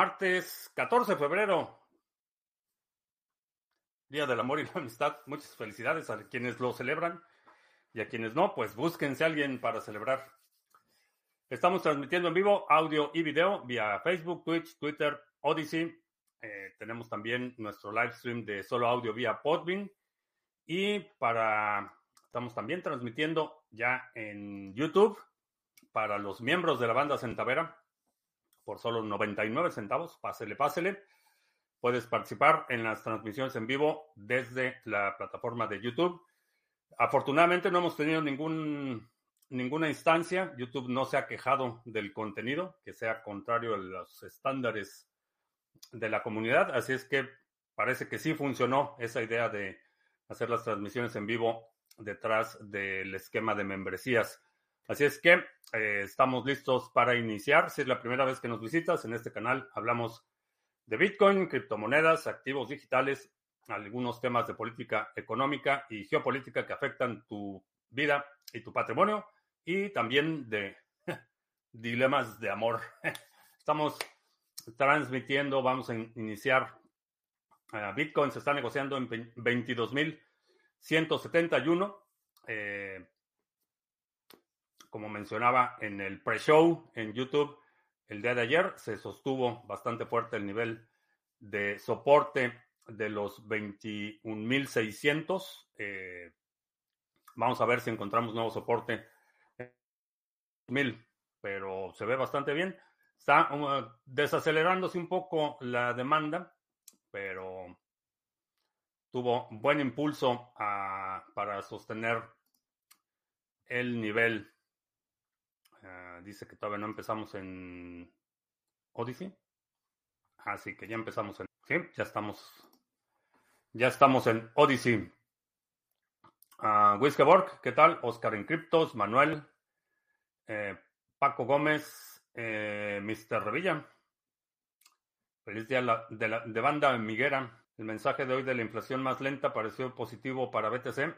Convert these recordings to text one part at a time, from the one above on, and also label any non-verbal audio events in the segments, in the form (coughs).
Martes 14 de febrero, Día del Amor y la Amistad. Muchas felicidades a quienes lo celebran y a quienes no, pues búsquense a alguien para celebrar. Estamos transmitiendo en vivo audio y video vía Facebook, Twitch, Twitter, Odyssey. Eh, tenemos también nuestro live stream de solo audio vía Podbean. Y para estamos también transmitiendo ya en YouTube para los miembros de la banda Centavera por solo 99 centavos. Pásele, pásele. Puedes participar en las transmisiones en vivo desde la plataforma de YouTube. Afortunadamente no hemos tenido ningún, ninguna instancia. YouTube no se ha quejado del contenido, que sea contrario a los estándares de la comunidad. Así es que parece que sí funcionó esa idea de hacer las transmisiones en vivo detrás del esquema de membresías. Así es que eh, estamos listos para iniciar. Si es la primera vez que nos visitas en este canal, hablamos de Bitcoin, criptomonedas, activos digitales, algunos temas de política económica y geopolítica que afectan tu vida y tu patrimonio y también de (laughs) dilemas de amor. (laughs) Estamos transmitiendo, vamos a iniciar. Uh, Bitcoin se está negociando en 22.171. Eh, como mencionaba en el pre-show en YouTube, el día de ayer se sostuvo bastante fuerte el nivel de soporte de los 21.600. Eh, vamos a ver si encontramos nuevo soporte. Mil, pero se ve bastante bien. Está uh, desacelerándose un poco la demanda, pero tuvo buen impulso ah, para sostener el nivel Ah, dice que todavía no empezamos en Odyssey. Así que ya empezamos en. Sí, ya estamos. Ya estamos en Odyssey. Uh, ¿qué tal? Oscar en Criptos, Manuel, eh, Paco Gómez, eh, Mr. Revilla. Feliz día de, la, de banda Miguera. El mensaje de hoy de la inflación más lenta pareció positivo para BTC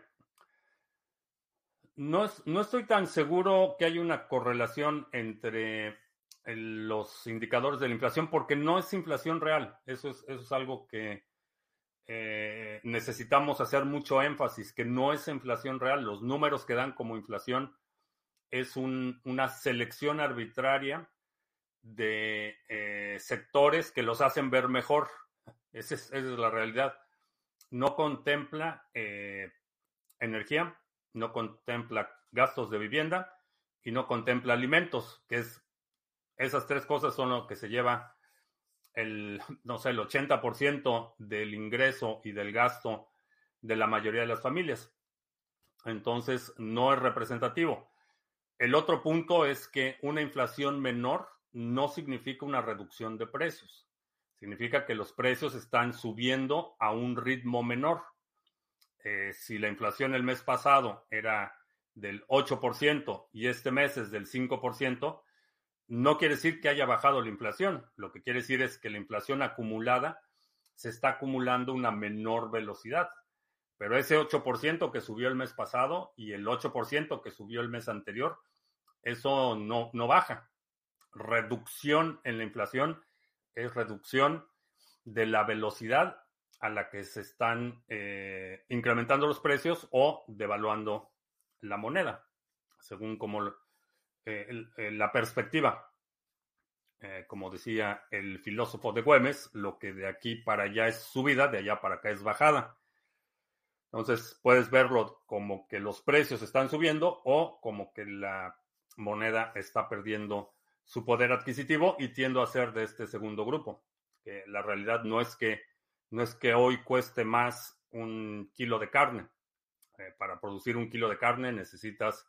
no, no estoy tan seguro que haya una correlación entre los indicadores de la inflación porque no es inflación real. Eso es, eso es algo que eh, necesitamos hacer mucho énfasis, que no es inflación real. Los números que dan como inflación es una selección arbitraria de eh, sectores que los hacen ver mejor. Esa es, la realidad. No contempla eh, energía, no contempla gastos de vivienda y no contempla alimentos, que es esas tres cosas son lo que se lleva el, no sé, el 80% del ingreso y del gasto de la mayoría de las familias. Entonces, no es representativo. El otro punto es que una inflación menor no significa una reducción de precios. Significa que los precios están subiendo a un ritmo menor. Eh, si la inflación el mes pasado era del 8% y este mes es del 5%, no quiere decir que haya bajado la inflación. Lo que quiere decir es que la inflación acumulada se está acumulando una menor velocidad. Pero ese 8% que subió el mes pasado y el 8% que subió el mes anterior, eso no, no baja. Reducción en la inflación es reducción de la velocidad a la que se están eh, incrementando los precios o devaluando la moneda, según como eh, la perspectiva. Eh, como decía el filósofo de Güemes, lo que de aquí para allá es subida, de allá para acá es bajada. Entonces puedes verlo como que los precios están subiendo o como que la moneda está perdiendo su poder adquisitivo y tiendo a ser de este segundo grupo. La realidad no es que no es que hoy cueste más un kilo de carne. Eh, para producir un kilo de carne necesitas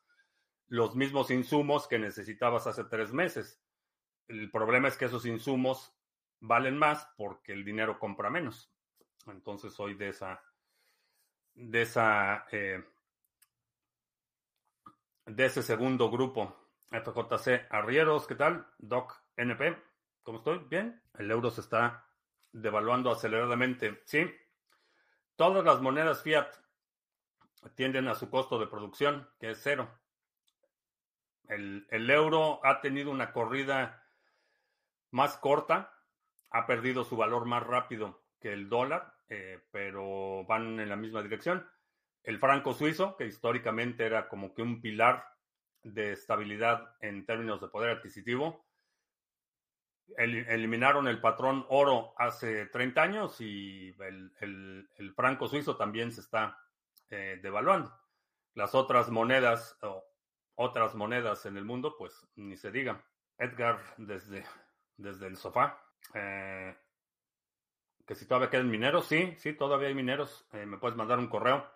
los mismos insumos que necesitabas hace tres meses. El problema es que esos insumos valen más porque el dinero compra menos. Entonces soy de esa, de esa, eh, de ese segundo grupo. FJC Arrieros, ¿qué tal? Doc NP, ¿cómo estoy? Bien. El euro se está devaluando aceleradamente. Sí, todas las monedas fiat tienden a su costo de producción, que es cero. El, euro ha tenido una corrida más corta ha perdido su valor más rápido que el dólar, eh, pero van en la misma dirección. El franco suizo, que históricamente era como que un pilar de estabilidad en términos de poder adquisitivo, eliminaron el patrón oro hace 30 años y el, franco suizo también se está eh, devaluando. Las otras monedas o otras monedas en el mundo, pues ni se diga. Edgar desde, desde el sofá. Eh, que si todavía quedan mineros, sí, sí, todavía hay mineros. Eh, me puedes mandar un correo.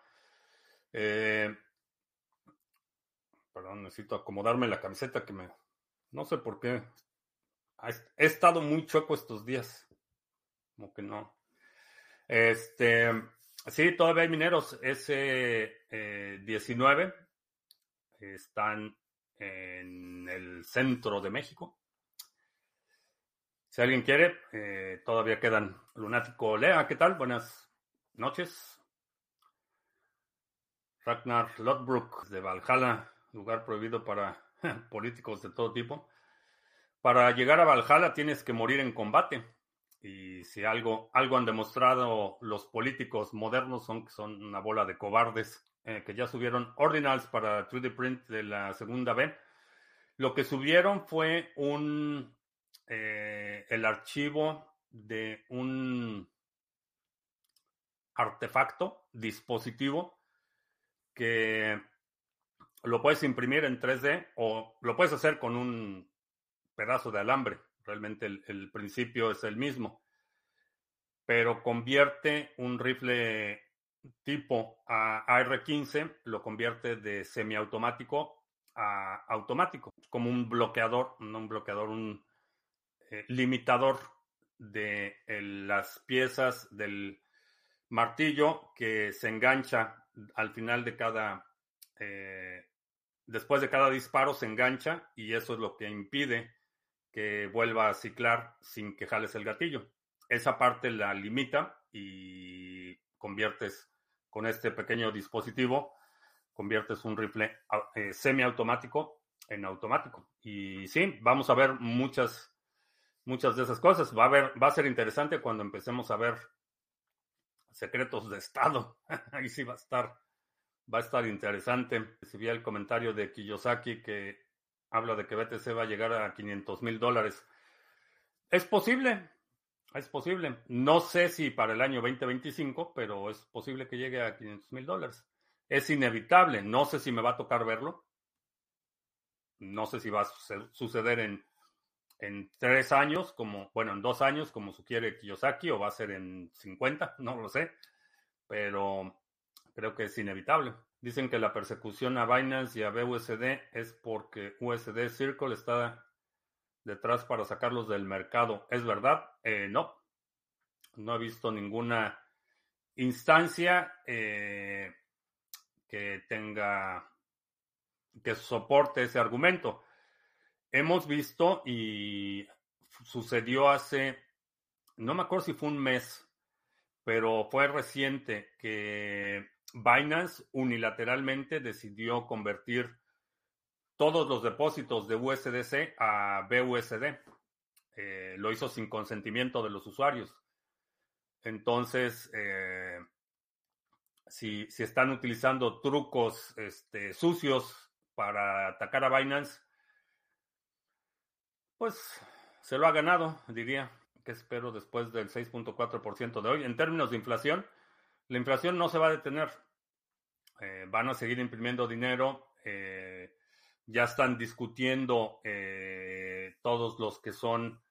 perdón, necesito acomodarme la camiseta que me... No sé por qué He estado muy choco estos días. Como que no. Este, sí, todavía hay mineros. S19 están en el centro de México. Si alguien quiere, eh, todavía quedan. Lunático Lea, ¿qué tal? Buenas noches. Ragnar Lodbrok de Valhalla, lugar prohibido para (laughs) políticos de todo tipo. Para llegar a Valhalla tienes que morir en combate. Y si algo, algo han demostrado los políticos modernos son que son una bola de cobardes eh, que ya subieron ordinals para 3D Print de la segunda B. Lo que subieron fue un eh, el archivo de un artefacto, dispositivo, que lo puedes imprimir en 3D o lo puedes hacer con un pedazo de alambre. Realmente el, principio es el mismo. Pero convierte un rifle tipo a AR-15, lo convierte de semiautomático a automático, como un bloqueador, no un bloqueador, un eh, limitador de las piezas del martillo que se engancha al final de cada, eh, después de cada disparo se engancha y eso es lo que impide que vuelva a ciclar sin que jales el gatillo. Esa parte la limita y conviertes con este pequeño dispositivo, conviertes un rifle eh, semiautomático en automático. Y sí, vamos a ver muchas, muchas de esas cosas. Va a, ver, va a ser interesante cuando empecemos a ver secretos de Estado. (laughs) Ahí sí va a estar, va a estar interesante. Recibí el comentario de Kiyosaki que habla de que BTC va a llegar a 500 mil dólares. Es posible, es posible. No sé si para el año 2025, pero es posible que llegue a 500 mil dólares. Es inevitable. No sé si me va a tocar verlo. No sé si va a suceder en, en tres años, como, bueno, en dos años, como sugiere Kiyosaki, o va a ser en 50, no lo sé. Pero creo que es inevitable. Dicen que la persecución a Binance y a BUSD es porque USD Circle está detrás para sacarlos del mercado. ¿Es verdad? Eh, no. No he visto ninguna instancia eh, que tenga, que soporte ese argumento. Hemos visto y sucedió hace, no me acuerdo si fue un mes, pero fue reciente que Binance unilateralmente decidió convertir todos los depósitos de USDC a BUSD. Eh, lo hizo sin consentimiento de los usuarios. Entonces, eh, si, están utilizando trucos este, sucios para atacar a Binance, pues se lo ha ganado, diría, que espero después del 6.4% de hoy. En términos de inflación, la inflación no se va a detener. Eh, van a seguir imprimiendo dinero. Eh, ya están discutiendo eh, todos los que son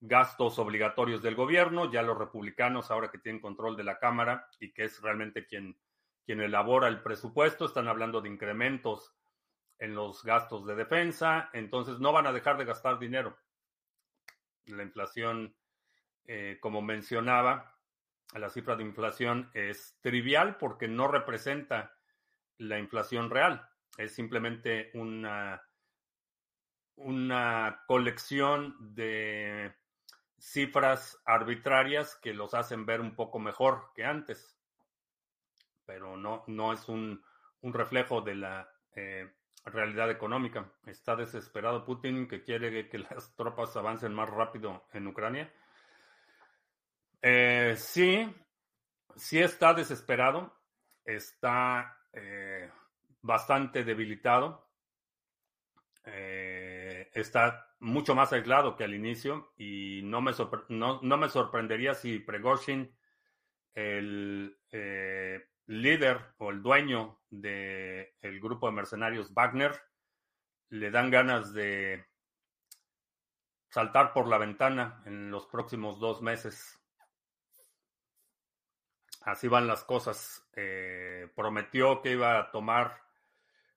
gastos obligatorios del gobierno. Ya los republicanos, ahora que tienen control de la Cámara y que es realmente quien, quien elabora el presupuesto, están hablando de incrementos en los gastos de defensa. Entonces no van a dejar de gastar dinero. La inflación, como mencionaba, la cifra de inflación es trivial porque no representa la inflación real. Es simplemente una, una colección de cifras arbitrarias que los hacen ver un poco mejor que antes. Pero no, no es un, reflejo de la eh, realidad económica. Está desesperado Putin que quiere que las tropas avancen más rápido en Ucrania. Eh, sí, sí está desesperado, está eh, bastante debilitado, eh, está mucho más aislado que al inicio y no me, no, me sorprendería si Pregoshin, el líder o el dueño del grupo de mercenarios Wagner, le dan ganas de saltar por la ventana en los próximos dos meses. Así van las cosas. Eh, prometió que iba a tomar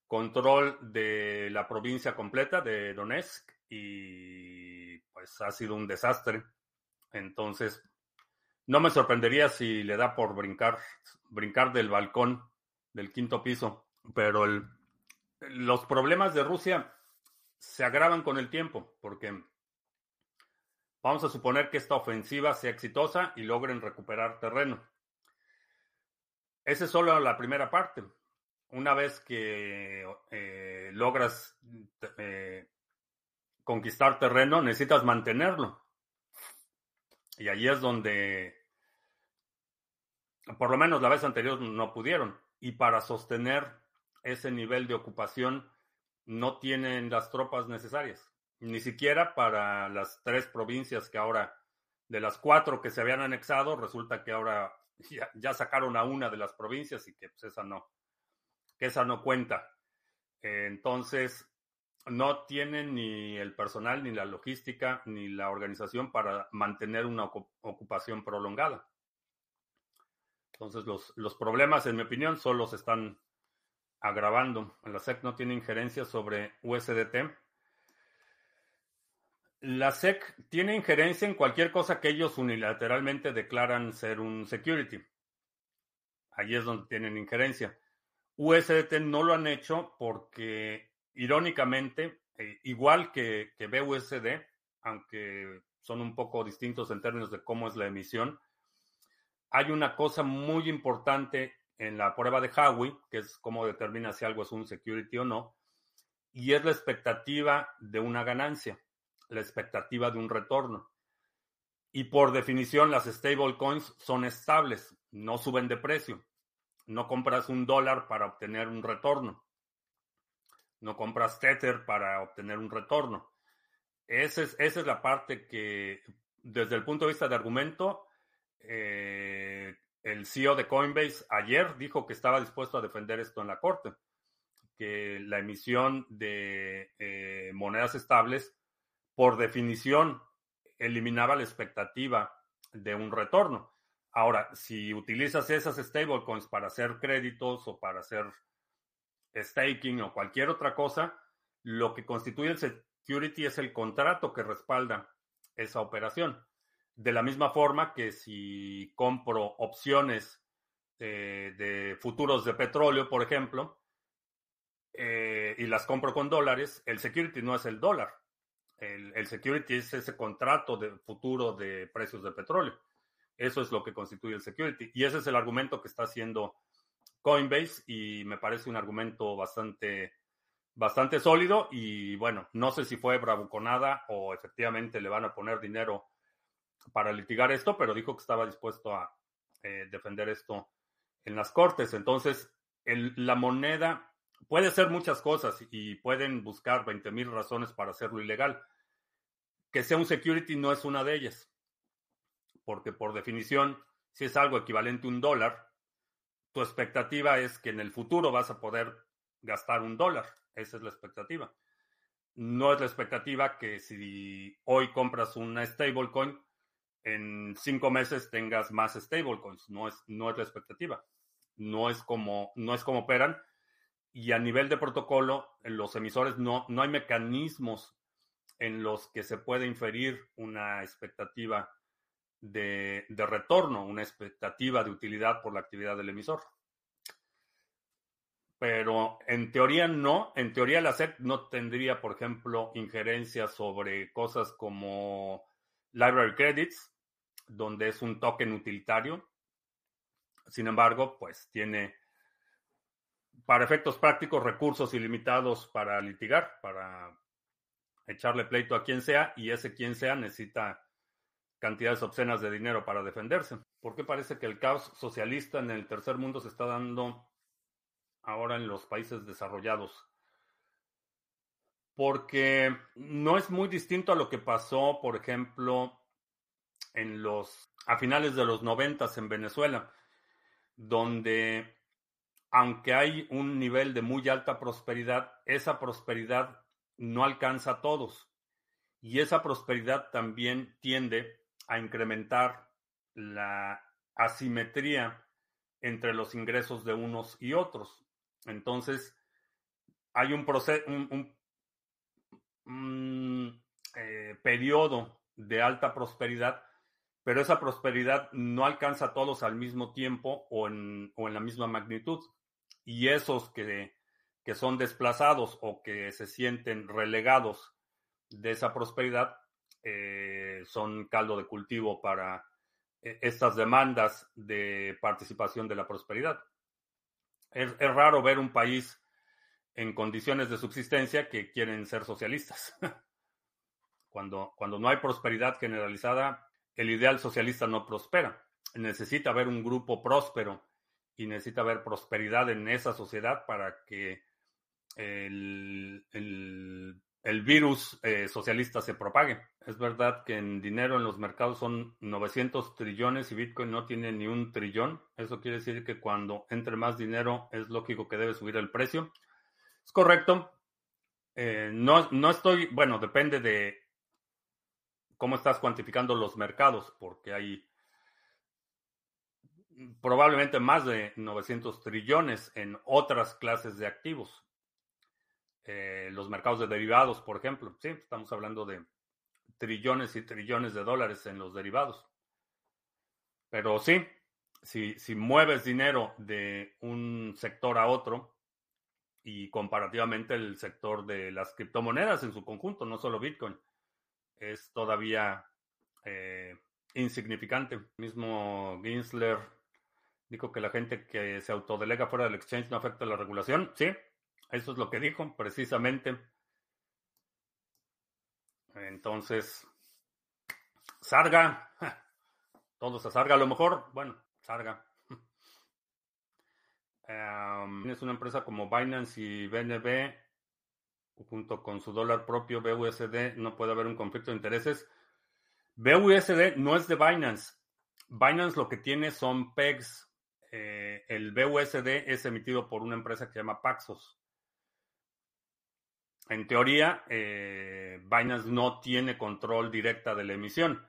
control de la provincia completa de Donetsk y pues ha sido un desastre. Entonces, no me sorprendería si le da por brincar, brincar del balcón del quinto piso, pero los problemas de Rusia se agravan con el tiempo, porque vamos a suponer que esta ofensiva sea exitosa y logren recuperar terreno. Esa es solo la primera parte. Una vez que eh, logras eh, conquistar terreno, necesitas mantenerlo. Y ahí es donde, por lo menos la vez anterior, no pudieron. Y para sostener ese nivel de ocupación, no tienen las tropas necesarias. Ni siquiera para las tres provincias que ahora, de las cuatro que se habían anexado, resulta que ahora (laughs) ya, sacaron a una de las provincias y que pues, esa no, que esa no cuenta. entonces, no tienen ni el personal, ni la logística, ni la organización para mantener una ocupación prolongada. Entonces, los, los problemas, en mi opinión, solo se están agravando. La SEC no tiene injerencia sobre USDT. La SEC tiene injerencia en cualquier cosa que ellos unilateralmente declaran ser un security. Allí es donde tienen injerencia. USDT no lo han hecho porque, irónicamente, eh, igual que, que BUSD, aunque son un poco distintos en términos de cómo es la emisión, hay una cosa muy importante en la prueba de Howey, que es cómo determina si algo es un security o no, y es la expectativa de una ganancia la expectativa de un retorno. Y por definición, las stablecoins son estables, no suben de precio. No compras un dólar para obtener un retorno. No compras Tether para obtener un retorno. Esa es, esa es la parte que, desde el punto de vista de argumento, eh, el CEO de Coinbase ayer dijo que estaba dispuesto a defender esto en la corte, que la emisión de eh, monedas estables por definición, eliminaba la expectativa de un retorno. Ahora, si utilizas esas stablecoins para hacer créditos o para hacer staking o cualquier otra cosa, lo que constituye el security es el contrato que respalda esa operación. De la misma forma que si compro opciones de futuros de petróleo, por ejemplo, eh, y las compro con dólares, el security no es el dólar, el, security es ese contrato de futuro de precios de petróleo. Eso es lo que constituye el security. Y ese es el argumento que está haciendo Coinbase y me parece un argumento bastante, bastante sólido. Y bueno, no sé si fue bravuconada o efectivamente le van a poner dinero para litigar esto, pero dijo que estaba dispuesto a eh, defender esto en las cortes. Entonces, la moneda puede ser muchas cosas y pueden buscar 20 mil razones para hacerlo ilegal. Que sea un security no es una de ellas, porque por definición, si es algo equivalente a un dólar, tu expectativa es que en el futuro vas a poder gastar un dólar. Esa es la expectativa. No es la expectativa que si hoy compras una stablecoin, en cinco meses tengas más stablecoins. No es, no es la expectativa. No es como, no es como operan y a nivel de protocolo, en los emisores no, no hay mecanismos en los que se puede inferir una expectativa de, retorno, una expectativa de utilidad por la actividad del emisor. Pero en teoría no, en teoría la SEC no tendría, por ejemplo, injerencia sobre cosas como library credits, donde es un token utilitario. Sin embargo, pues tiene para efectos prácticos, recursos ilimitados para litigar, para echarle pleito a quien sea, y ese quien sea necesita cantidades obscenas de dinero para defenderse. ¿Por qué parece que el caos socialista en el tercer mundo se está dando ahora en los países desarrollados? Porque no es muy distinto a lo que pasó, por ejemplo, en los a finales de los noventas en Venezuela, donde aunque hay un nivel de muy alta prosperidad, esa prosperidad no alcanza a todos. Y esa prosperidad también tiende a incrementar la asimetría entre los ingresos de unos y otros. Entonces, hay un, proceso, un, eh, periodo de alta prosperidad, pero esa prosperidad no alcanza a todos al mismo tiempo o en, o en la misma magnitud. Y esos que, que son desplazados o que se sienten relegados de esa prosperidad eh, son caldo de cultivo para eh, estas demandas de participación de la prosperidad. Es, es, raro ver un país en condiciones de subsistencia que quieren ser socialistas. (laughs) cuando, cuando no hay prosperidad generalizada, el ideal socialista no prospera. Necesita haber un grupo próspero y necesita haber prosperidad en esa sociedad para que el, el virus eh, socialista se propague. Es verdad que en dinero en los mercados son 900 trillones y Bitcoin no tiene ni un trillón. Eso quiere decir que cuando entre más dinero es lógico que debe subir el precio. Es correcto. Eh, no, no estoy, bueno, depende de cómo estás cuantificando los mercados, porque hay probablemente más de 900 trillones en otras clases de activos. Eh, los mercados de derivados, por ejemplo. Sí, estamos hablando de trillones y trillones de dólares en los derivados. Pero sí, si, si mueves dinero de un sector a otro y comparativamente el sector de las criptomonedas en su conjunto, no solo Bitcoin, es todavía eh, insignificante. Mismo Ginsler dijo que la gente que se autodelega fuera del exchange no afecta la regulación. Sí, eso es lo que dijo precisamente. Entonces, Sarga, todos a Sarga a lo mejor, bueno, Sarga. tienes una empresa como Binance y BNB, junto con su dólar propio BUSD, no puede haber un conflicto de intereses. BUSD no es de Binance. Binance lo que tiene son PEGs. Eh, el BUSD es emitido por una empresa que se llama Paxos en teoría, eh, Binance no tiene control directa de la emisión.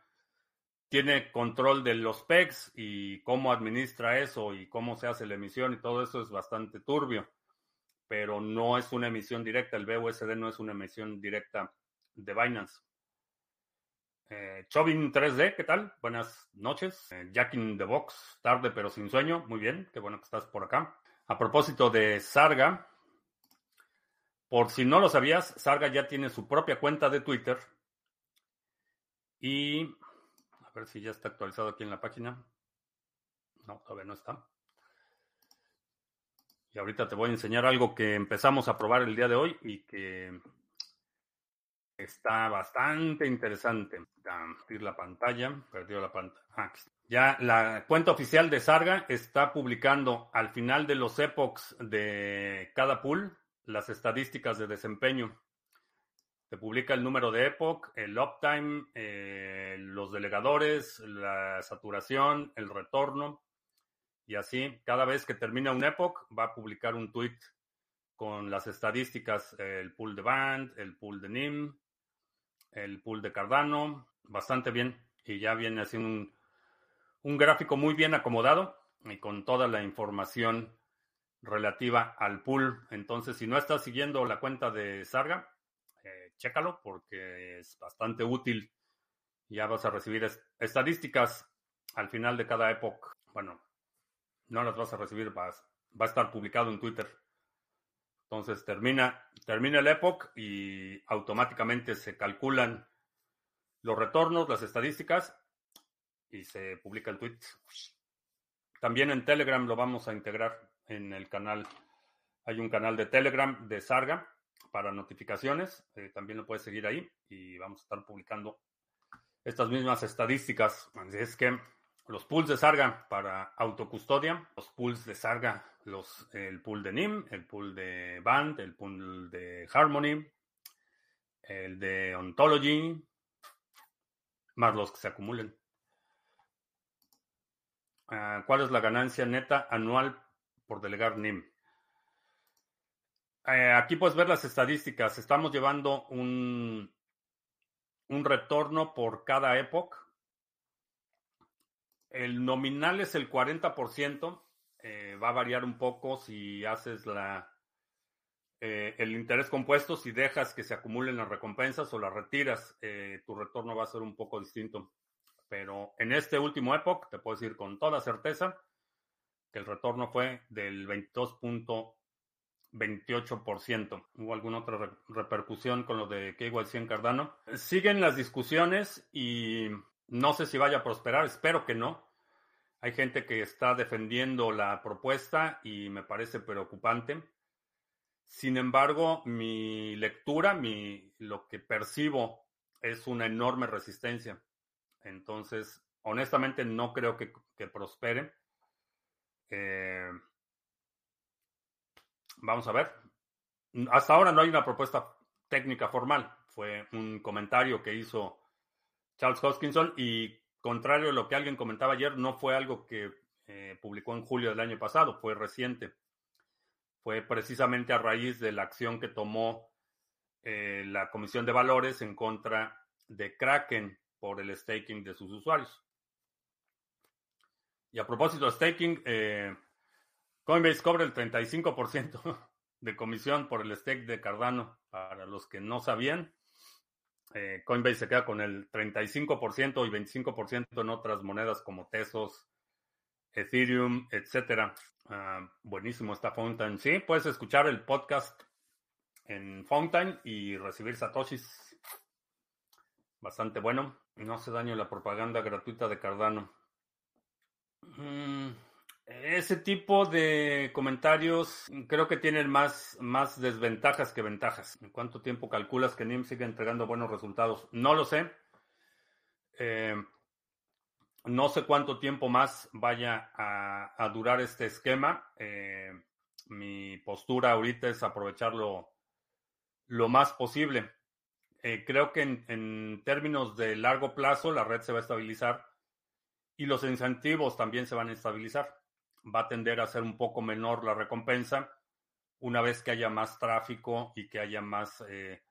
Tiene control de los PEGs y cómo administra eso y cómo se hace la emisión y todo eso es bastante turbio, pero no es una emisión directa. El BUSD no es una emisión directa de Binance. Eh, Chovin 3D, ¿qué tal? Buenas noches. Eh, Jack in the Box, tarde pero sin sueño. Muy bien, qué bueno que estás por acá. A propósito de Sarga, por si no lo sabías, Sarga ya tiene su propia cuenta de Twitter. Y a ver si ya está actualizado aquí en la página. No, todavía no está. Y ahorita te voy a enseñar algo que empezamos a probar el día de hoy y que está bastante interesante. Abrir la pantalla, perdió la pantalla. Ah, ya la cuenta oficial de Sarga está publicando al final de los epochs de cada pool las estadísticas de desempeño. Se publica el número de epoch, el uptime, eh, los delegadores, la saturación, el retorno. Y así, cada vez que termina un epoch, va a publicar un tweet con las estadísticas, el pool de Band, el pool de NIM, el pool de Cardano, bastante bien. Y ya viene haciendo un, un gráfico muy bien acomodado y con toda la información relativa al pool. Entonces, si no estás siguiendo la cuenta de Sarga, eh, chécalo porque es bastante útil. Ya vas a recibir estadísticas al final de cada época. Bueno, no las vas a recibir, vas, va a estar publicado en Twitter. Entonces termina, termina el epoch y automáticamente se calculan los retornos, las estadísticas y se publica el tweet. También en Telegram lo vamos a integrar en el canal. Hay un canal de Telegram de Sarga para notificaciones. Eh, también lo puedes seguir ahí y vamos a estar publicando estas mismas estadísticas. Es que los pools de Sarga para autocustodia, los pools de Sarga, los, el pool de NIM, el pool de Band, el pool de Harmony, el de Ontology, más los que se acumulen. Ah, ¿Cuál es la ganancia neta anual por delegar NIM? Eh, aquí puedes ver las estadísticas. Estamos llevando un, un retorno por cada época el nominal es el 40%. Eh, va a variar un poco si haces la, eh, el interés compuesto, si dejas que se acumulen las recompensas o las retiras, eh, tu retorno va a ser un poco distinto. Pero en este último época, te puedo decir con toda certeza que el retorno fue del 22.28%. ¿Hubo alguna otra repercusión con lo de KYC en Cardano? Siguen las discusiones y no sé si vaya a prosperar, espero que no. Hay gente que está defendiendo la propuesta y me parece preocupante. Sin embargo, mi lectura, mi, lo que percibo es una enorme resistencia. Entonces, honestamente, no creo que, prospere. Eh, vamos a ver. Hasta ahora no hay una propuesta técnica formal. Fue un comentario que hizo Charles Hoskinson y contrario a lo que alguien comentaba ayer, no fue algo que eh, publicó en julio del año pasado, fue reciente. Fue precisamente a raíz de la acción que tomó eh, la Comisión de Valores en contra de Kraken por el staking de sus usuarios. Y a propósito de staking, eh, Coinbase cobra el 35% de comisión por el stake de Cardano. Para los que no sabían, eh, Coinbase se queda con el 35% y 25% en otras monedas como Tesos, Ethereum, etcétera. Ah, buenísimo está Fountain. Sí, puedes escuchar el podcast en Fountain y recibir satoshis. Bastante bueno. No hace daño la propaganda gratuita de Cardano. Mm, ese tipo de comentarios creo que tienen más, más desventajas que ventajas. ¿En cuánto tiempo calculas que NIM sigue entregando buenos resultados? No lo sé. Eh, no sé cuánto tiempo más vaya a, durar este esquema. Eh, mi postura ahorita es aprovecharlo lo más posible. Eh, creo que en términos de largo plazo la red se va a estabilizar y los incentivos también se van a estabilizar va a tender a ser un poco menor la recompensa una vez que haya más tráfico y que haya más, eh,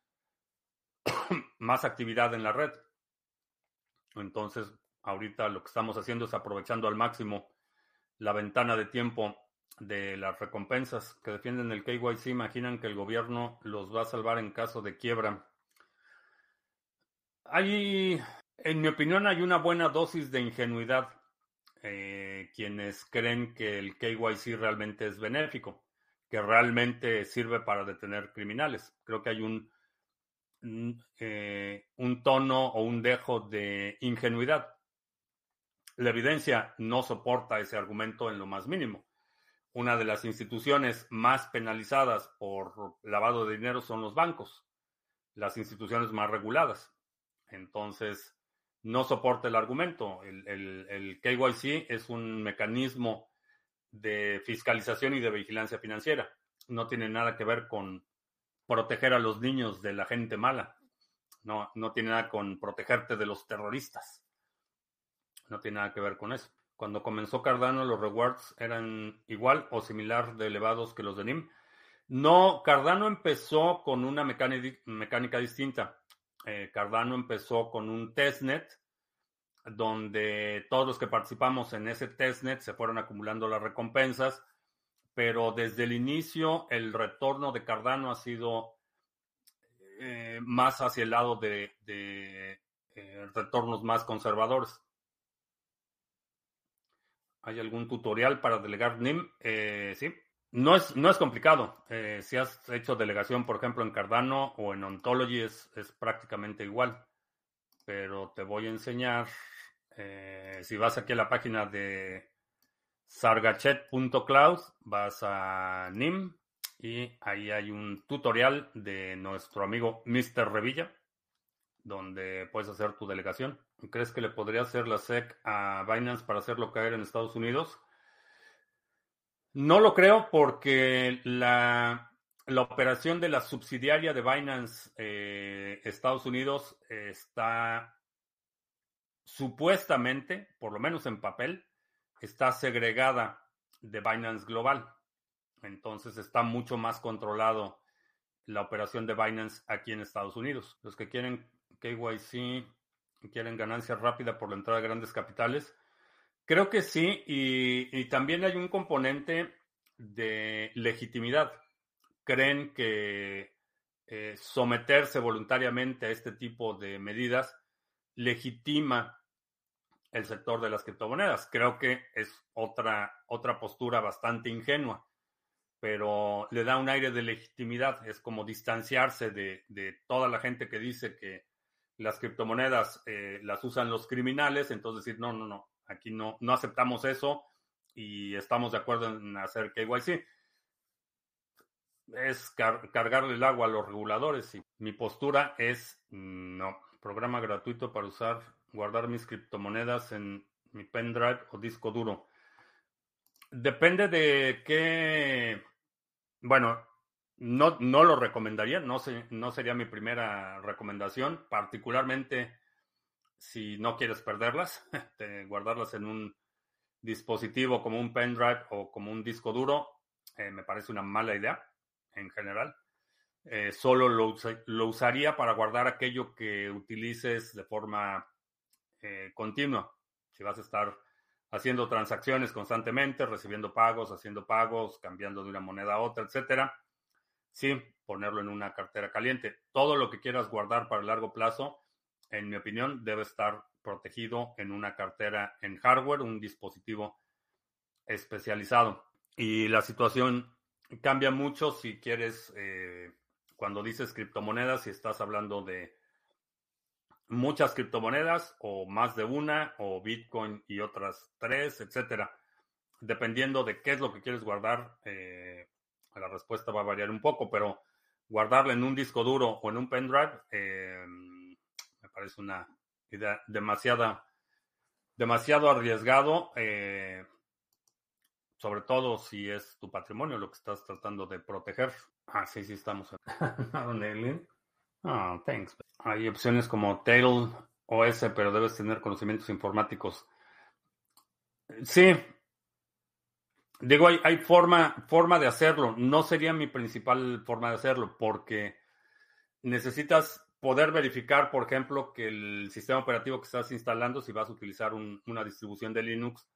(coughs) más actividad en la red. Entonces, ahorita lo que estamos haciendo es aprovechando al máximo la ventana de tiempo de las recompensas que defienden el KYC. Imaginan que el gobierno los va a salvar en caso de quiebra. Hay, en mi opinión, hay una buena dosis de ingenuidad eh, quienes creen que el KYC realmente es benéfico, que realmente sirve para detener criminales. Creo que hay un, eh, un tono o un dejo de ingenuidad. La evidencia no soporta ese argumento en lo más mínimo. Una de las instituciones más penalizadas por lavado de dinero son los bancos, las instituciones más reguladas. Entonces, no soporta el argumento. El, KYC es un mecanismo de fiscalización y de vigilancia financiera. No tiene nada que ver con proteger a los niños de la gente mala. No, no tiene nada con protegerte de los terroristas. No tiene nada que ver con eso. Cuando comenzó Cardano, los rewards eran igual o similar de elevados que los de NIM. No, Cardano empezó con una mecánica distinta. Eh, Cardano empezó con un testnet donde todos los que participamos en ese testnet se fueron acumulando las recompensas, pero desde el inicio el retorno de Cardano ha sido eh, más hacia el lado de, eh, retornos más conservadores. ¿Hay algún tutorial para delegar NIM? sí. No es, no es complicado. Eh, si has hecho delegación, por ejemplo, en Cardano o en Ontology, es, prácticamente igual. Pero te voy a enseñar. Eh, si vas aquí a la página de sargachet.cloud, vas a NIM y ahí hay un tutorial de nuestro amigo Mr. Revilla, donde puedes hacer tu delegación. ¿Crees que le podría hacer la SEC a Binance para hacerlo caer en Estados Unidos? No lo creo porque la, la operación de la subsidiaria de Binance eh, Estados Unidos está supuestamente, por lo menos en papel, está segregada de Binance Global. Entonces está mucho más controlado la operación de Binance aquí en Estados Unidos. Los que quieren KYC, quieren ganancia rápida por la entrada de grandes capitales. Creo que sí, y, también hay un componente de legitimidad. Creen que eh, someterse voluntariamente a este tipo de medidas legitima el sector de las criptomonedas. Creo que es otra, otra postura bastante ingenua, pero le da un aire de legitimidad. Es como distanciarse de, de toda la gente que dice que las criptomonedas eh, las usan los criminales, entonces decir, no, no, no, aquí no, no aceptamos eso y estamos de acuerdo en hacer KYC. Es cargarle el agua a los reguladores y mi postura es no. Programa gratuito para usar, guardar mis criptomonedas en mi pendrive o disco duro. Depende de qué, bueno, no, no lo recomendaría, no, no sería mi primera recomendación, particularmente si no quieres perderlas, (laughs) guardarlas en un dispositivo como un pendrive o como un disco duro, eh, me parece una mala idea en general. Eh, solo lo, lo, usaría para guardar aquello que utilices de forma eh, continua. Si vas a estar haciendo transacciones constantemente, recibiendo pagos, haciendo pagos, cambiando de una moneda a otra, etcétera, sí, ponerlo en una cartera caliente. Todo lo que quieras guardar para el largo plazo, en mi opinión, debe estar protegido en una cartera en hardware, un dispositivo especializado. Y la situación cambia mucho si quieres, eh, cuando dices criptomonedas, si estás hablando de muchas criptomonedas o más de una, o Bitcoin y otras tres, etcétera. Dependiendo de qué es lo que quieres guardar, eh, la respuesta va a variar un poco, pero guardarla en un disco duro o en un pendrive eh, parece una idea demasiada, demasiado arriesgado, eh, sobre todo si es tu patrimonio lo que estás tratando de proteger. Ah, sí, sí, estamos. (laughs) Ah, thanks. Hay opciones como Tail OS, pero debes tener conocimientos informáticos. Sí, Digo, hay, forma, forma de hacerlo. No sería mi principal forma de hacerlo porque necesitas poder verificar, por ejemplo, que el sistema operativo que estás instalando, si vas a utilizar una distribución de Linux,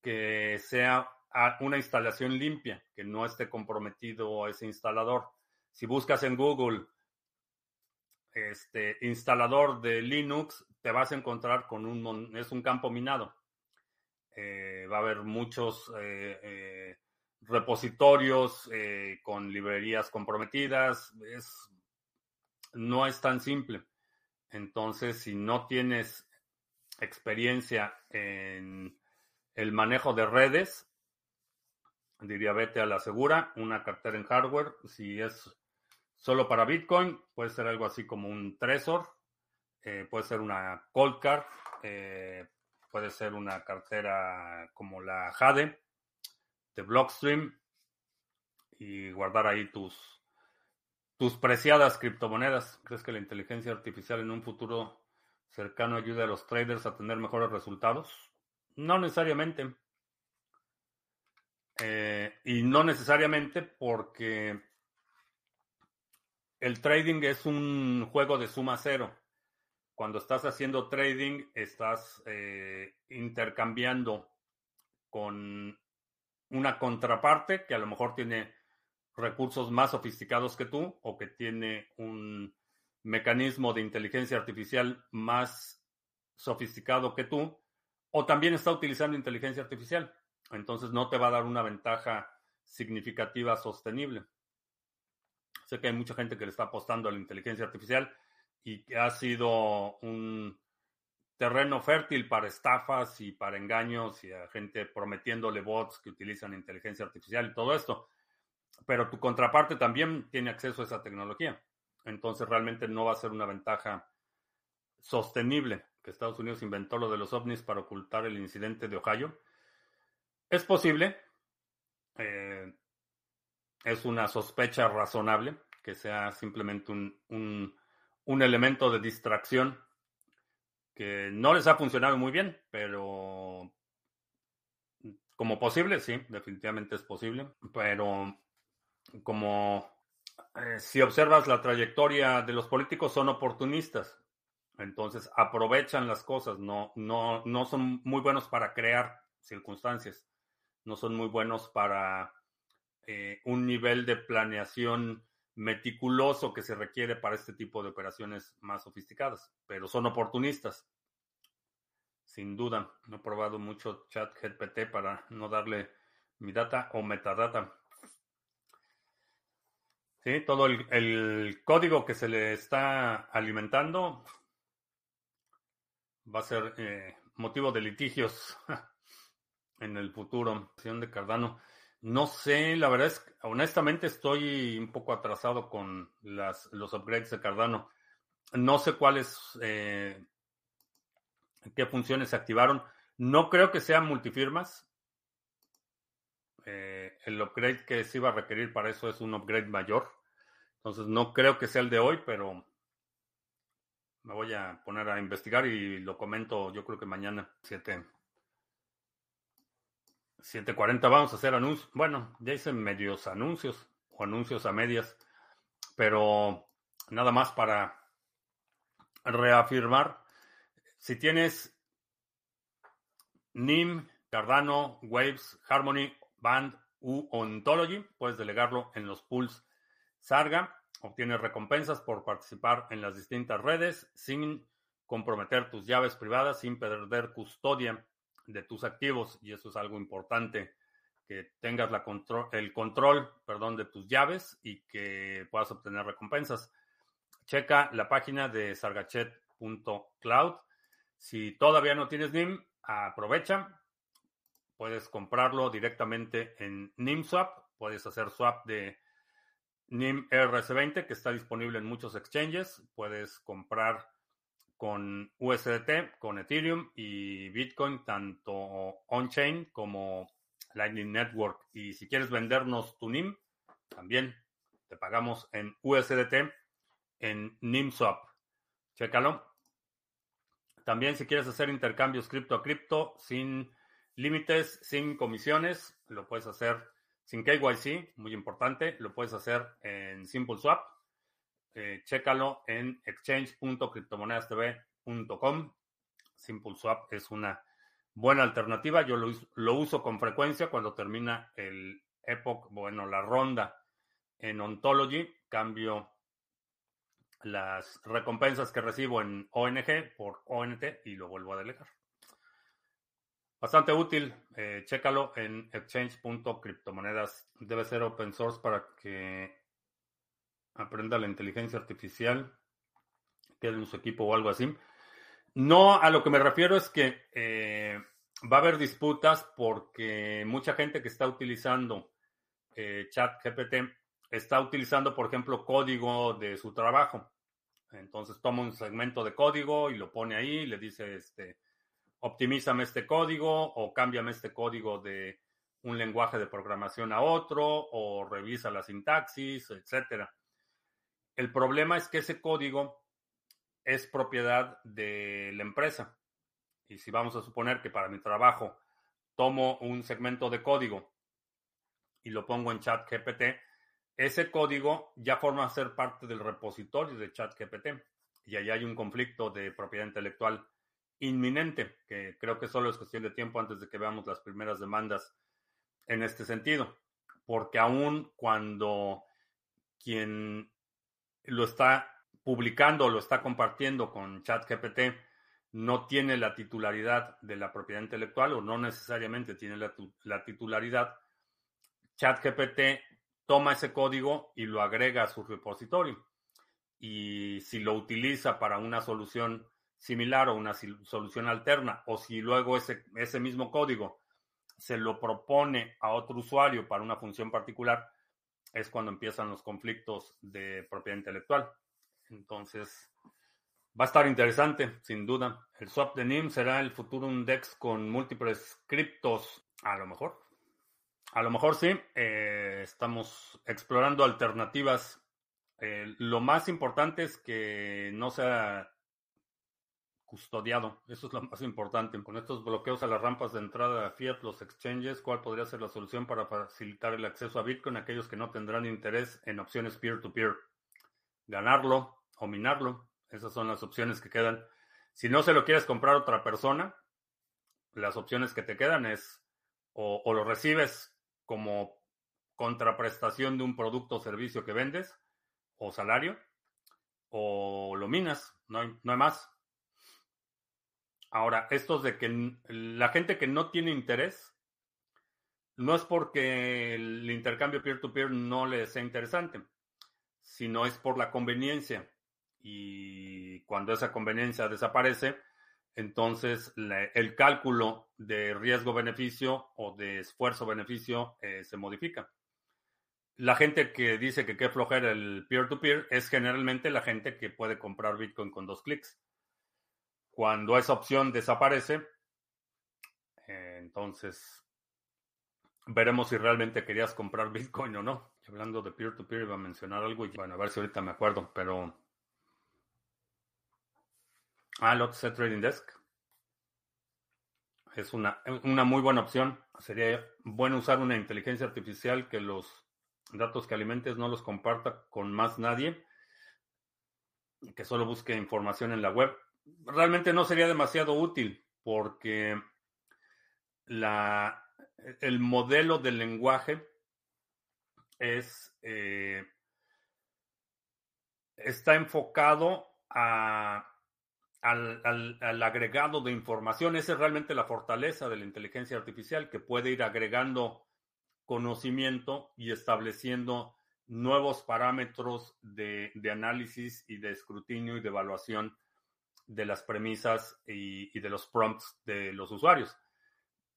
que sea una instalación limpia, que no esté comprometido ese instalador. Si buscas en Google este instalador de Linux, te vas a encontrar con un es un campo minado. Eh, va a haber muchos eh, eh, repositorios con librerías comprometidas. Es, no es tan simple. Entonces, si no tienes experiencia en el manejo de redes, diría vete a la segura, una cartera en hardware. Si es solo para Bitcoin, puede ser algo así como un Trezor, puede ser una Cold Card, Puede ser una cartera como la Jade de Blockstream y guardar ahí tus, tus preciadas criptomonedas. ¿Crees que la inteligencia artificial en un futuro cercano ayude a los traders a tener mejores resultados? No necesariamente. Eh, y no necesariamente porque el trading es un juego de suma cero cuando estás haciendo trading, estás eh, intercambiando con una contraparte que a lo mejor tiene recursos más sofisticados que tú o que tiene un mecanismo de inteligencia artificial más sofisticado que tú, o también está utilizando inteligencia artificial. Entonces no te va a dar una ventaja significativa sostenible. Sé que hay mucha gente que le está apostando a la inteligencia artificial y que ha sido un terreno fértil para estafas y para engaños y a gente prometiéndole bots que utilizan inteligencia artificial y todo esto. Pero tu contraparte también tiene acceso a esa tecnología. Entonces realmente no va a ser una ventaja sostenible, que Estados Unidos inventó lo de los ovnis para ocultar el incidente de Ohio. Es posible. Eh, es una sospecha razonable que sea simplemente un, un, un, elemento de distracción que no les ha funcionado muy bien, pero como posible, sí, definitivamente es posible, pero como eh, si observas la trayectoria de los políticos, son oportunistas. Entonces aprovechan las cosas, no, no, no son muy buenos para crear circunstancias, no son muy buenos para eh, un nivel de planeación meticuloso que se requiere para este tipo de operaciones más sofisticadas, pero son oportunistas. Sin duda, he probado mucho chat GPT para no darle mi data o metadata. Todo el, código que se le está alimentando va a ser eh, motivo de litigios (laughs) en el futuro. De Cardano. No sé, la verdad es que honestamente estoy un poco atrasado con los upgrades de Cardano. No sé cuáles, eh, qué funciones se activaron. No creo que sean multifirmas. Eh, el upgrade que se iba a requerir para eso es un upgrade mayor. Entonces no creo que sea el de hoy, pero me voy a poner a investigar y lo comento yo creo que mañana, 7. 7.40 vamos a hacer anuncios. Bueno, ya hice medios anuncios o anuncios a medias, pero nada más para reafirmar. Si tienes NIM, Cardano, Waves, Harmony, Band u Ontology, puedes delegarlo en los pools Sarga. Obtienes recompensas por participar en las distintas redes sin comprometer tus llaves privadas, sin perder custodia de tus activos. Y eso es algo importante, que tengas la el control perdón, de tus llaves y que puedas obtener recompensas. Checa la página de sargachet.cloud. Si todavía no tienes NIM, aprovecha. Puedes comprarlo directamente en NIMSwap. Puedes hacer swap de NIM RS20 que está disponible en muchos exchanges. Puedes comprar con USDT, con Ethereum y Bitcoin, tanto on-chain como Lightning Network. Y si quieres vendernos tu NIM, también te pagamos en USDT en NIMSwap. Chécalo. También si quieres hacer intercambios cripto a cripto sin límites, sin comisiones, lo puedes hacer sin KYC, muy importante, lo puedes hacer en SimpleSwap. Eh, chécalo en exchange.cryptomonedastv.com. SimpleSwap es una buena alternativa. Yo lo, lo, uso con frecuencia cuando termina el Epoch, bueno, la ronda en Ontology. Cambio las recompensas que recibo en ONG por ONT y lo vuelvo a delegar. Bastante útil. Eh, chécalo en exchange.cryptomonedas. Debe ser open source para que aprenda la inteligencia artificial, quede en su equipo o algo así. No, a lo que me refiero es que eh, va a haber disputas porque mucha gente que está utilizando eh, chat está utilizando, por ejemplo, código de su trabajo. Entonces toma un segmento de código y lo pone ahí, y le dice, este, optimízame este código o cámbiame este código de un lenguaje de programación a otro o revisa la sintaxis, etcétera. El problema es que ese código es propiedad de la empresa. Y si vamos a suponer que para mi trabajo tomo un segmento de código y lo pongo en ChatGPT, ese código ya forma ser parte del repositorio de ChatGPT y ahí hay un conflicto de propiedad intelectual inminente, que creo que solo es cuestión de tiempo antes de que veamos las primeras demandas en este sentido, porque aún cuando quien lo está publicando lo está compartiendo con ChatGPT no tiene la titularidad de la propiedad intelectual o no necesariamente tiene la, la titularidad, ChatGPT toma ese código y lo agrega a su repositorio. Y si lo utiliza para una solución similar o una solución alterna, o si luego ese, ese mismo código se lo propone a otro usuario para una función particular, es cuando empiezan los conflictos de propiedad intelectual. Entonces, Va a estar interesante, sin duda. El swap de NIM será el futuro un DEX con múltiples criptos. A lo mejor. A lo mejor sí. Eh, estamos explorando alternativas. Eh, lo más importante es que no sea custodiado. Eso es lo más importante. Con estos bloqueos a las rampas de entrada a Fiat, los exchanges, ¿cuál podría ser la solución para facilitar el acceso a Bitcoin a aquellos que no tendrán interés en opciones peer-to-peer? Ganarlo o minarlo. Esas son las opciones que quedan. Si no se lo quieres comprar a otra persona, las opciones que te quedan es o, lo recibes como contraprestación de un producto o servicio que vendes o salario, o lo minas, no hay, no hay más. Ahora, estos de que la gente que no tiene interés, no es porque el intercambio peer-to-peer no les sea interesante, sino es por la conveniencia. Y cuando esa conveniencia desaparece, entonces el cálculo de riesgo-beneficio o de esfuerzo-beneficio eh, se modifica. La gente que dice que qué flojera el peer-to-peer -peer es generalmente la gente que puede comprar Bitcoin con dos clics. Cuando esa opción desaparece, entonces veremos si realmente querías comprar Bitcoin o no. Hablando de peer-to-peer, iba a mencionar algo y bueno, a ver si ahorita me acuerdo, pero. Ah, el Trading Desk. Es una, una muy buena opción. Sería bueno usar una inteligencia artificial que los datos que alimentes no los comparta con más nadie, que solo busque información en la web realmente no sería demasiado útil porque la, el modelo del lenguaje es, eh, está enfocado a, al, al, agregado de información. Esa es realmente la fortaleza de la inteligencia artificial, que puede ir agregando conocimiento y estableciendo nuevos parámetros de, de análisis y de escrutinio y de evaluación de las premisas y, de los prompts de los usuarios.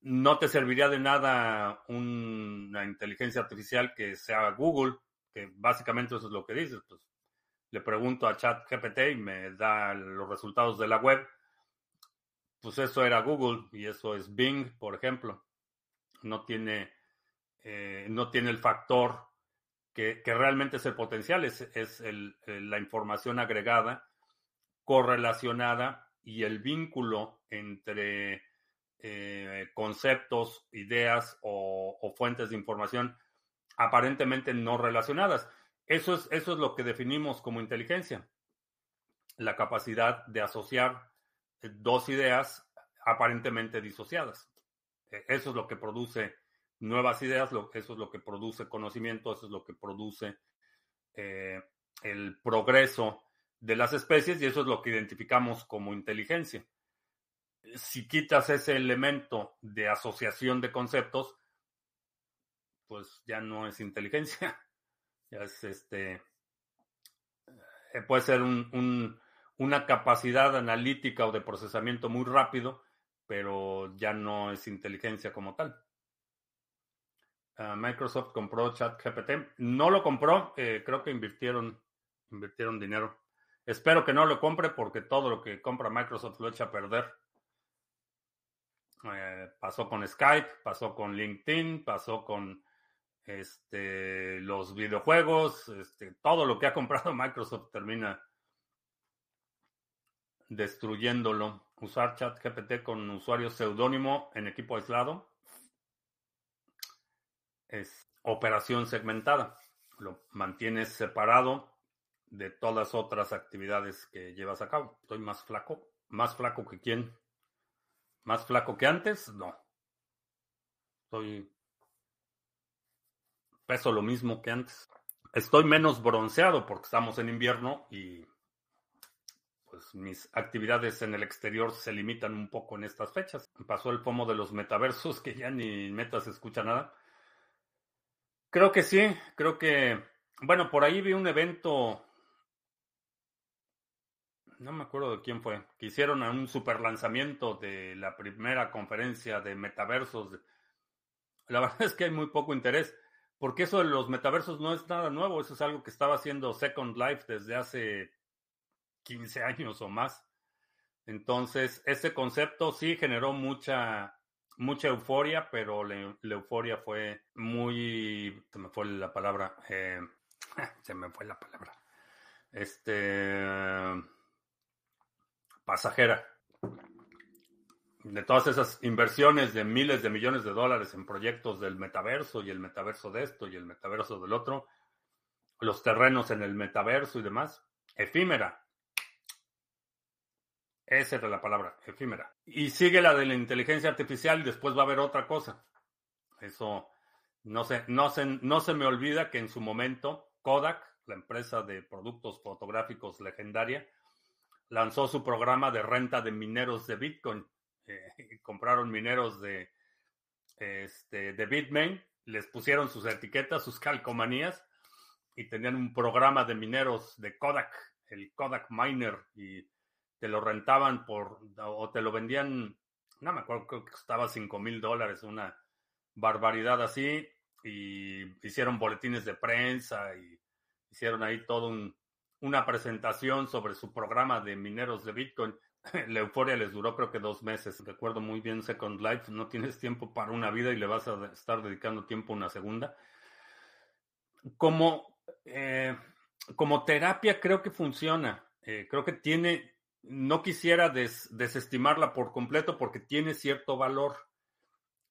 No te serviría de nada una inteligencia artificial que sea Google, que básicamente eso es lo que dices. Pues, le pregunto a ChatGPT y me da los resultados de la web. Pues eso era Google y eso es Bing, por ejemplo. No tiene, eh, no tiene el factor que, realmente es el potencial, es, es la información agregada correlacionada y el vínculo entre eh, conceptos, ideas o, fuentes de información aparentemente no relacionadas. Eso es, eso es lo que definimos como inteligencia, la capacidad de asociar eh, dos ideas aparentemente disociadas. E, eso es lo que produce nuevas ideas, eso es lo que produce conocimiento, eso es lo que produce eh, el progreso de las especies y eso es lo que identificamos como inteligencia. Si quitas ese elemento de asociación de conceptos, pues ya no es inteligencia, (laughs) ya es este, eh, puede ser una capacidad analítica o de procesamiento muy rápido, pero ya no es inteligencia como tal. Ah, Microsoft compró ChatGPT. No lo compró, eh, creo que invirtieron, invirtieron dinero. Espero que no lo compre porque todo lo que compra Microsoft lo echa a perder. Eh, pasó con Skype, pasó con LinkedIn, pasó con este, los videojuegos, este, todo lo que ha comprado (laughs) Microsoft termina destruyéndolo. Usar ChatGPT con usuario seudónimo en equipo aislado es operación segmentada. Lo mantienes separado de todas otras actividades que llevas a cabo. Estoy más flaco, más flaco que quién, más flaco que antes, no. Estoy peso lo mismo que antes. Estoy menos bronceado porque estamos en invierno y pues mis actividades en el exterior se limitan un poco en estas fechas. Pasó el FOMO de los metaversos (laughs) que ya ni meta se escucha nada. Creo que sí, creo que bueno, por ahí vi un evento no me acuerdo de quién fue, que hicieron un super lanzamiento de la primera conferencia de metaversos. La (laughs) verdad es que hay muy poco interés, porque eso de los metaversos no es nada nuevo, eso es algo que estaba haciendo Second Life desde hace 15 años o más. Entonces, ese concepto sí generó mucha, mucha euforia, pero la, euforia fue muy, se me fue la palabra, eh, (laughs) se me fue la palabra, este, pasajera. De todas esas inversiones de miles de millones de dólares en proyectos del metaverso y el metaverso de esto y el metaverso del otro, los terrenos en el metaverso y demás, efímera. Esa era la palabra, efímera. Y sigue la de la inteligencia artificial y después va a haber otra cosa. Eso no se, no se, no se me olvida que en su momento Kodak, la empresa de productos fotográficos legendaria, lanzó su programa de renta de mineros de Bitcoin. Eh, (laughs) compraron mineros de, este, de Bitmain, les pusieron sus etiquetas, sus calcomanías y tenían un programa de mineros de Kodak, el Kodak Miner, y te lo rentaban por, o te lo vendían, no me acuerdo, creo que costaba 5 mil dólares, una barbaridad así, y hicieron boletines de prensa y hicieron ahí todo una presentación sobre su programa de mineros de Bitcoin. (laughs) La euforia les duró creo que dos meses. Recuerdo muy bien Second Life, no tienes tiempo para una vida y le vas a estar dedicando tiempo a una segunda. Como, eh, como terapia creo que funciona. Eh, creo que tiene, no quisiera desestimarla por completo porque tiene cierto valor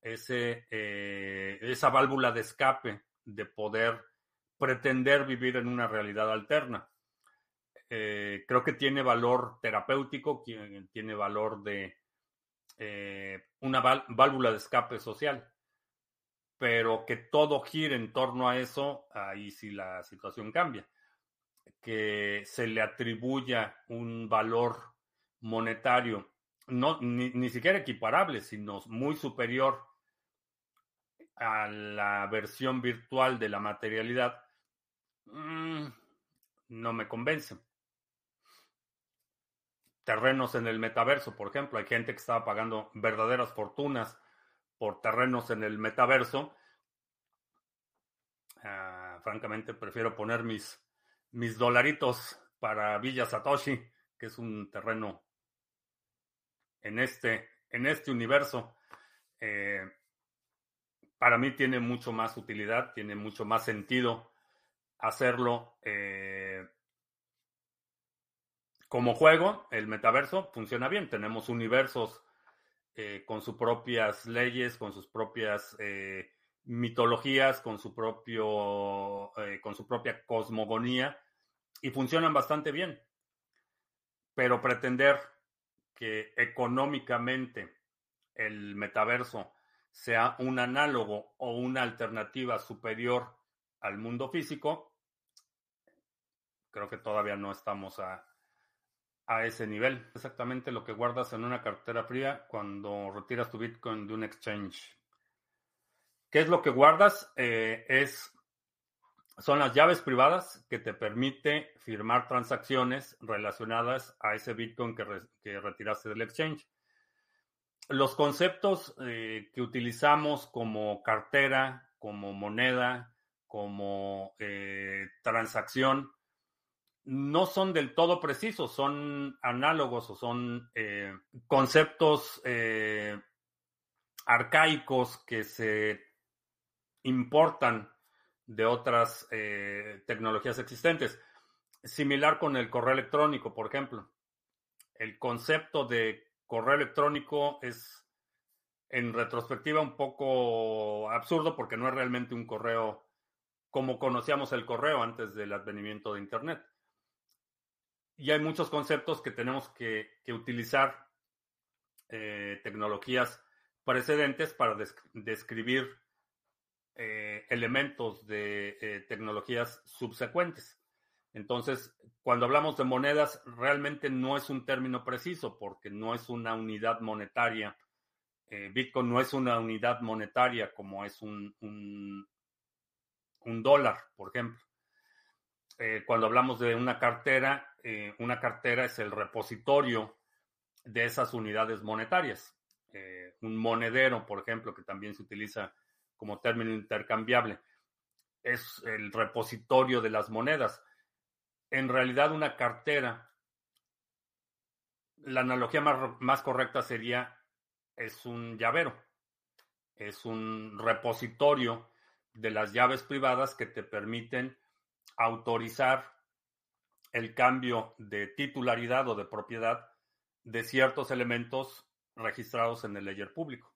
eh, esa válvula de escape de poder pretender vivir en una realidad alterna. Eh, creo que tiene valor terapéutico, tiene valor de eh, una válvula de escape social, pero que todo gire en torno a eso, ahí sí la situación cambia que se le atribuya un valor monetario, no, ni, siquiera equiparable, sino muy superior a la versión virtual de la materialidad, mm, no me convence. Terrenos en el metaverso, por ejemplo, hay gente que estaba pagando verdaderas fortunas por terrenos en el metaverso. Ah, francamente, prefiero poner mis mis dolaritos para Villa Satoshi, que es un terreno en este, en este universo. Eh, para mí tiene mucho más utilidad, tiene mucho más sentido hacerlo eh, como juego. El metaverso funciona bien. Tenemos universos eh, con sus propias leyes, con sus propias mitologías, con su propio, eh, con su propia cosmogonía y funcionan bastante bien. Pero pretender que económicamente el metaverso sea un análogo o una alternativa superior al mundo físico, creo que todavía no estamos a, a ese nivel. Exactamente lo que guardas en una cartera fría cuando retiras tu Bitcoin de un exchange. ¿Qué es lo que guardas? Eh, es, son las llaves privadas que te permite firmar transacciones relacionadas a ese Bitcoin que, retiraste del exchange. Los conceptos eh, que utilizamos como cartera, como moneda, como eh, transacción, no son del todo precisos, son análogos o son conceptos arcaicos que se importan de otras eh, tecnologías existentes. Similar con el correo electrónico, por ejemplo. El concepto de correo electrónico es en retrospectiva un poco absurdo porque no es realmente un correo como conocíamos el correo antes del advenimiento de Internet. Y hay muchos conceptos que tenemos que, utilizar eh, tecnologías precedentes para describir eh, elementos de eh, tecnologías subsecuentes. Entonces, cuando hablamos de monedas, realmente no es un término preciso porque no es una unidad monetaria. Bitcoin no es una unidad monetaria como es un, un, dólar, por ejemplo. cuando hablamos de una cartera, una cartera es el repositorio de esas unidades monetarias. un monedero, por ejemplo, que también se utiliza como término intercambiable. Es el repositorio de las monedas. En realidad una cartera la analogía más, más correcta sería, es un llavero, es un repositorio de las llaves privadas que te permiten autorizar el cambio de titularidad o de propiedad de ciertos elementos registrados en el ledger público.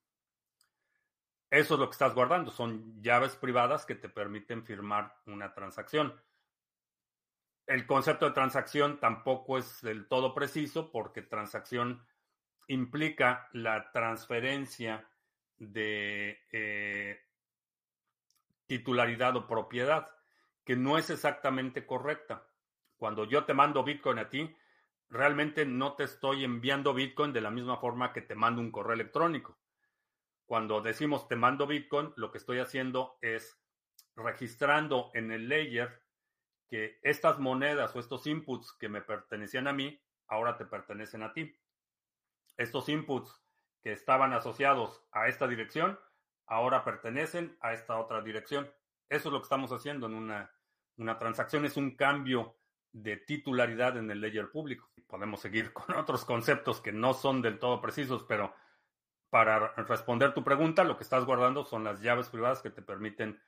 Eso es lo que estás guardando, son llaves privadas que te permiten firmar una transacción. El concepto de transacción tampoco es del todo preciso porque transacción implica la transferencia de eh, titularidad o propiedad, que no es exactamente correcta. Cuando yo te mando Bitcoin a ti, realmente no te estoy enviando Bitcoin de la misma forma que te mando un correo electrónico. Cuando decimos te mando Bitcoin, lo que estoy haciendo es registrando en el layer que estas monedas o estos inputs que me pertenecían a mí, ahora te pertenecen a ti. Estos inputs que estaban asociados a esta dirección, ahora pertenecen a esta otra dirección. Eso es lo que estamos haciendo en una, una transacción, es un cambio de titularidad en el ledger público. Podemos seguir con (laughs) otros conceptos que no son del todo precisos, pero para responder tu pregunta, lo que estás guardando son las llaves privadas que te permiten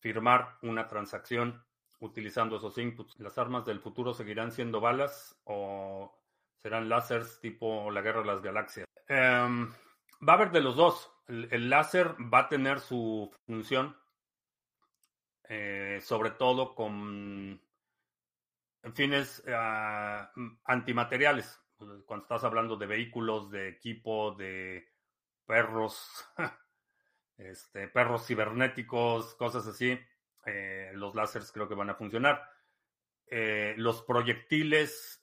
firmar una transacción utilizando esos inputs. ¿Las armas del futuro seguirán siendo balas o serán láseres tipo la guerra de las galaxias? Em, va a haber de los dos. El, láser va a tener su función, eh, sobre todo con fines ah, antimateriales. Cuando estás hablando de vehículos, de equipo, de perros, (laughs) este, perros cibernéticos, cosas así, eh, los láseres creo que van a funcionar. Eh, los proyectiles,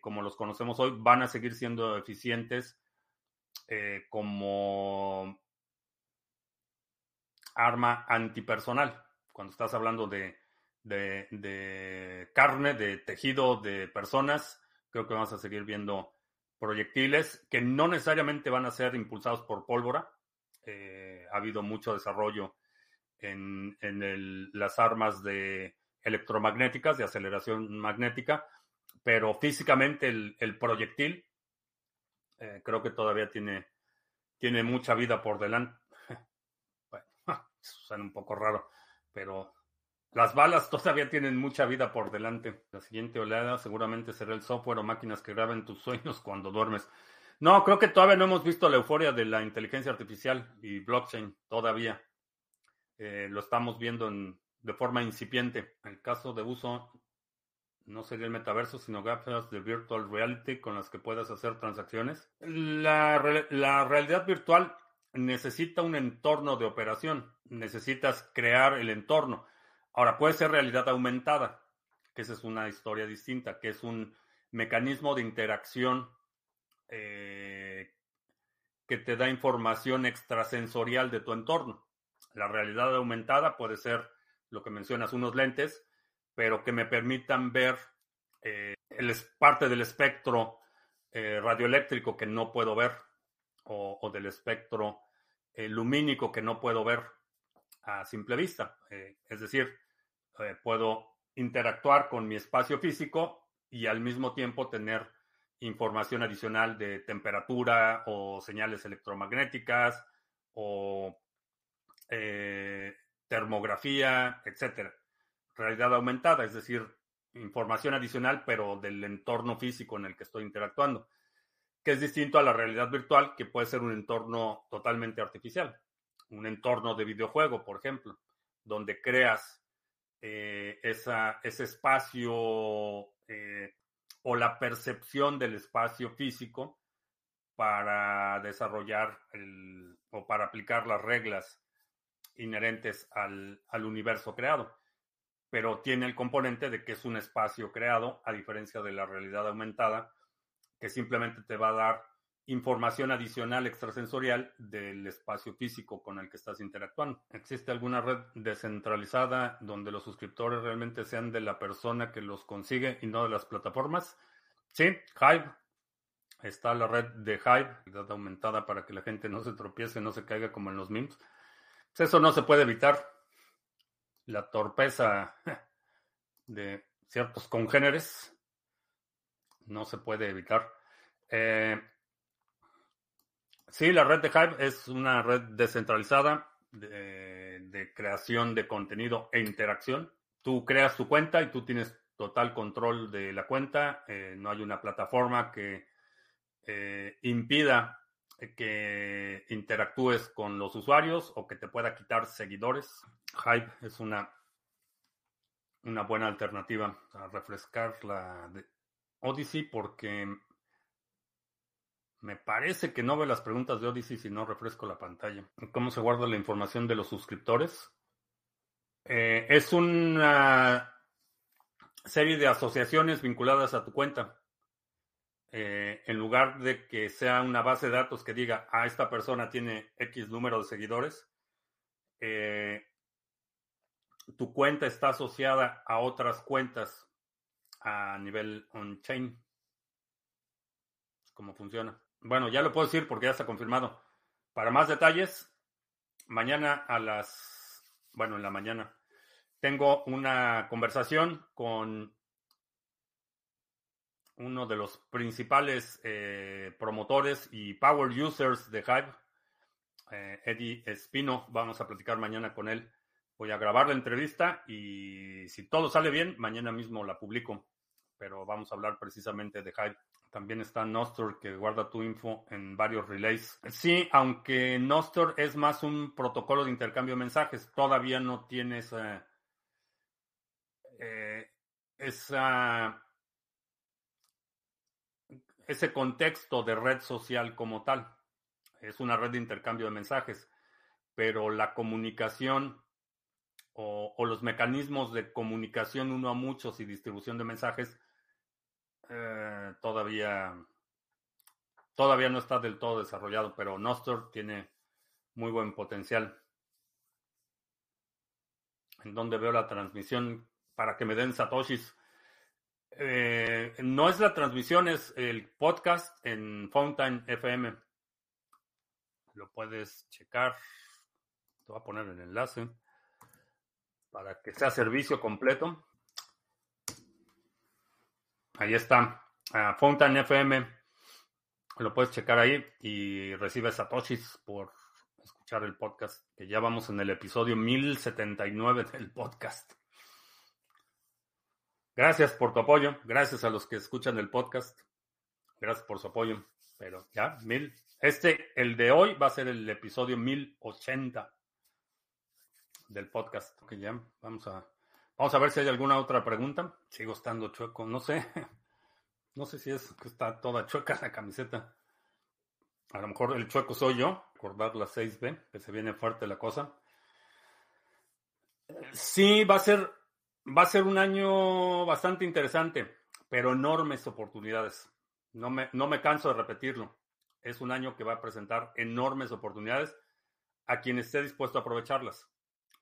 como los conocemos hoy, van a seguir siendo eficientes como arma antipersonal. Cuando estás hablando de, de, carne, de tejido, de personas, creo que vamos a seguir viendo proyectiles que no necesariamente van a ser impulsados por pólvora. ha habido mucho desarrollo en, las armas de electromagnéticas, de aceleración magnética, pero físicamente el, proyectil eh, creo que todavía tiene, tiene mucha vida por delante. (laughs) bueno, (laughs) suena un poco raro, pero las balas todavía tienen mucha vida por delante. La siguiente oleada seguramente será el software o máquinas que graben tus sueños cuando duermes. No, creo que todavía no hemos visto la euforia de la inteligencia artificial y blockchain, todavía. Eh, lo estamos viendo de forma incipiente. El caso de uso no sería el metaverso, sino gafas de virtual reality con las que puedas hacer transacciones. La, la realidad virtual necesita un entorno de operación, necesitas crear el entorno. Ahora, puede ser realidad aumentada, que esa es una historia distinta, que es un mecanismo de interacción eh, que te da información extrasensorial de tu entorno. La realidad aumentada puede ser lo que mencionas, unos lentes, pero que me permitan ver eh, parte del espectro eh, radioeléctrico que no puedo ver o, del espectro lumínico que no puedo ver a simple vista. es decir, puedo interactuar con mi espacio físico y al mismo tiempo tener información adicional de temperatura o señales electromagnéticas o eh, termografía, etcétera. Realidad aumentada, es decir, información adicional, pero del entorno físico en el que estoy interactuando, que es distinto a la realidad virtual, que puede ser un entorno totalmente artificial, un entorno de videojuego, por ejemplo, donde creas eh, esa, ese espacio eh, o la percepción del espacio físico para desarrollar el, o para aplicar las reglas inherentes al, universo creado, pero tiene el componente de que es un espacio creado, a diferencia de la realidad aumentada, que simplemente te va a dar información adicional extrasensorial del espacio físico con el que estás interactuando. ¿Existe alguna red descentralizada donde los suscriptores realmente sean de la persona que los consigue y no de las plataformas? Sí, Hive. Está la red de Hive, realidad aumentada para que la gente no se tropiece, no se caiga como en los memes. Pues eso no se puede evitar. La torpeza de ciertos congéneres no se puede evitar. Eh, sí, la red de Hive es una red descentralizada de, creación de contenido e interacción. Tú creas tu cuenta y tú tienes total control de la cuenta. Eh, no hay una plataforma que eh, impida que interactúes con los usuarios o que te pueda quitar seguidores. Hive es una, una buena alternativa a refrescar la de Odyssey porque me parece que no ve las preguntas de Odyssey si no refresco la pantalla. ¿Cómo se guarda la información de los suscriptores? Eh, es una serie de asociaciones vinculadas a tu cuenta. Eh, en lugar de que sea una base de datos que diga, ah, esta persona tiene X número de seguidores, eh, tu cuenta está asociada a otras cuentas a nivel on-chain. ¿Cómo funciona? Bueno, ya lo puedo decir porque ya está confirmado. Para más detalles, mañana a las, bueno, en la mañana, tengo una conversación con uno de los principales eh, promotores y power users de Hive, eh, Eddie Espino. Vamos a platicar mañana con él. Voy a grabar la entrevista y si todo sale bien, mañana mismo la publico. Pero vamos a hablar precisamente de Hive. También está Nostr que guarda tu info en varios relays. Sí, aunque Nostr es más un protocolo de intercambio de mensajes, todavía no tienes eh, esa ese contexto de red social como tal. Es una red de intercambio de mensajes, pero la comunicación o, los mecanismos de comunicación uno a muchos y distribución de mensajes eh, todavía, todavía no está del todo desarrollado, pero Nostr tiene muy buen potencial. En donde veo la transmisión para que me den satoshis. Eh, no es la transmisión, es el podcast en Fountain FM. Lo puedes checar. Te voy a poner el enlace para que sea servicio completo. Ahí está. Fountain FM. Lo puedes checar ahí y recibes satoshis por escuchar el podcast, que ya vamos en el episodio 1079 del podcast. Gracias por tu apoyo. Gracias a los que escuchan el podcast. Gracias por su apoyo. Pero ya, mil. Este, el de hoy, va a ser el episodio 1080 del podcast. Ok, ya, vamos a, vamos a ver si hay alguna otra pregunta. Sigo estando chueco. No sé. (laughs) No sé si es que está toda chueca la camiseta. A lo mejor el chueco soy yo. Acordar la 6B, que se viene fuerte la cosa. Sí, va a ser Va a ser un año bastante interesante, pero enormes oportunidades. No me, no me canso de repetirlo. Es un año que va a presentar enormes oportunidades a quien esté dispuesto a aprovecharlas.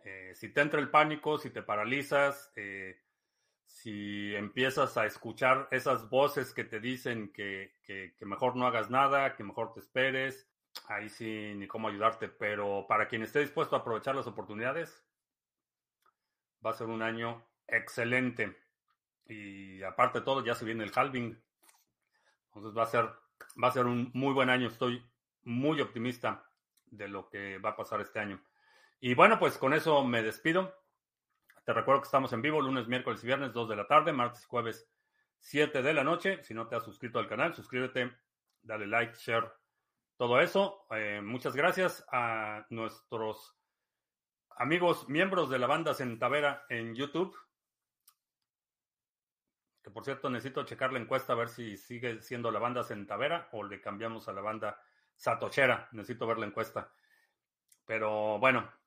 Eh, si te entra el pánico, si te paralizas, eh, si empiezas a escuchar esas voces que te dicen que, que, mejor no hagas nada, que mejor te esperes, ahí sí ni cómo ayudarte. Pero para quien esté dispuesto a aprovechar las oportunidades, va a ser un año excelente. Y aparte de todo, ya se viene el halving. Entonces va a ser, va a ser un muy buen año. Estoy muy optimista de lo que va a pasar este año. Y bueno, pues con eso me despido. Te recuerdo que estamos en vivo lunes, miércoles y viernes, 2 de la tarde, martes y jueves, 7 de la noche. Si no te has suscrito al canal, suscríbete, dale like, share, todo eso. Eh, muchas gracias a nuestros amigos miembros de la banda Centavera en YouTube. Que por cierto, necesito checar la encuesta a ver si sigue siendo la banda Centavera o le cambiamos a la banda Satochera. Necesito ver la encuesta. Pero bueno,